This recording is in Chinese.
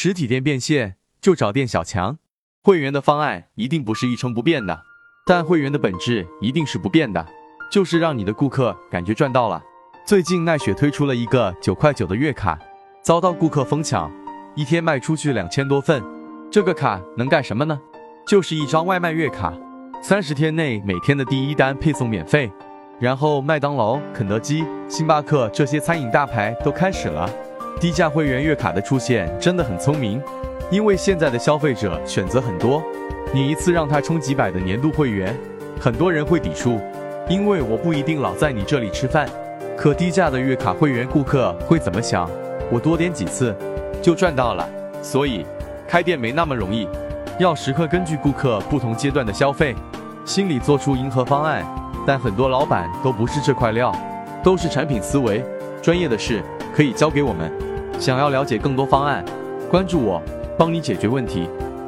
实体店变现就找店小强。会员的方案一定不是一成不变的，但会员的本质一定是不变的，就是让你的顾客感觉赚到了。最近奈雪推出了一个九块九的月卡，遭到顾客疯抢，一天卖出去两千多份。这个卡能干什么呢？就是一张外卖月卡，三十天内每天的第一单配送免费。然后麦当劳、肯德基、星巴克这些餐饮大牌都开始了低价会员月卡的出现，真的很聪明。因为现在的消费者选择很多，你一次让他充几百的年度会员，很多人会抵触，因为我不一定老在你这里吃饭。可低价的月卡会员顾客会怎么想？我多点几次就赚到了。所以开店没那么容易，要时刻根据顾客不同阶段的消费心理做出迎合方案。但很多老板都不是这块料，都是产品思维，专业的事可以交给我们。想要了解更多方案，关注我。帮你解决问题。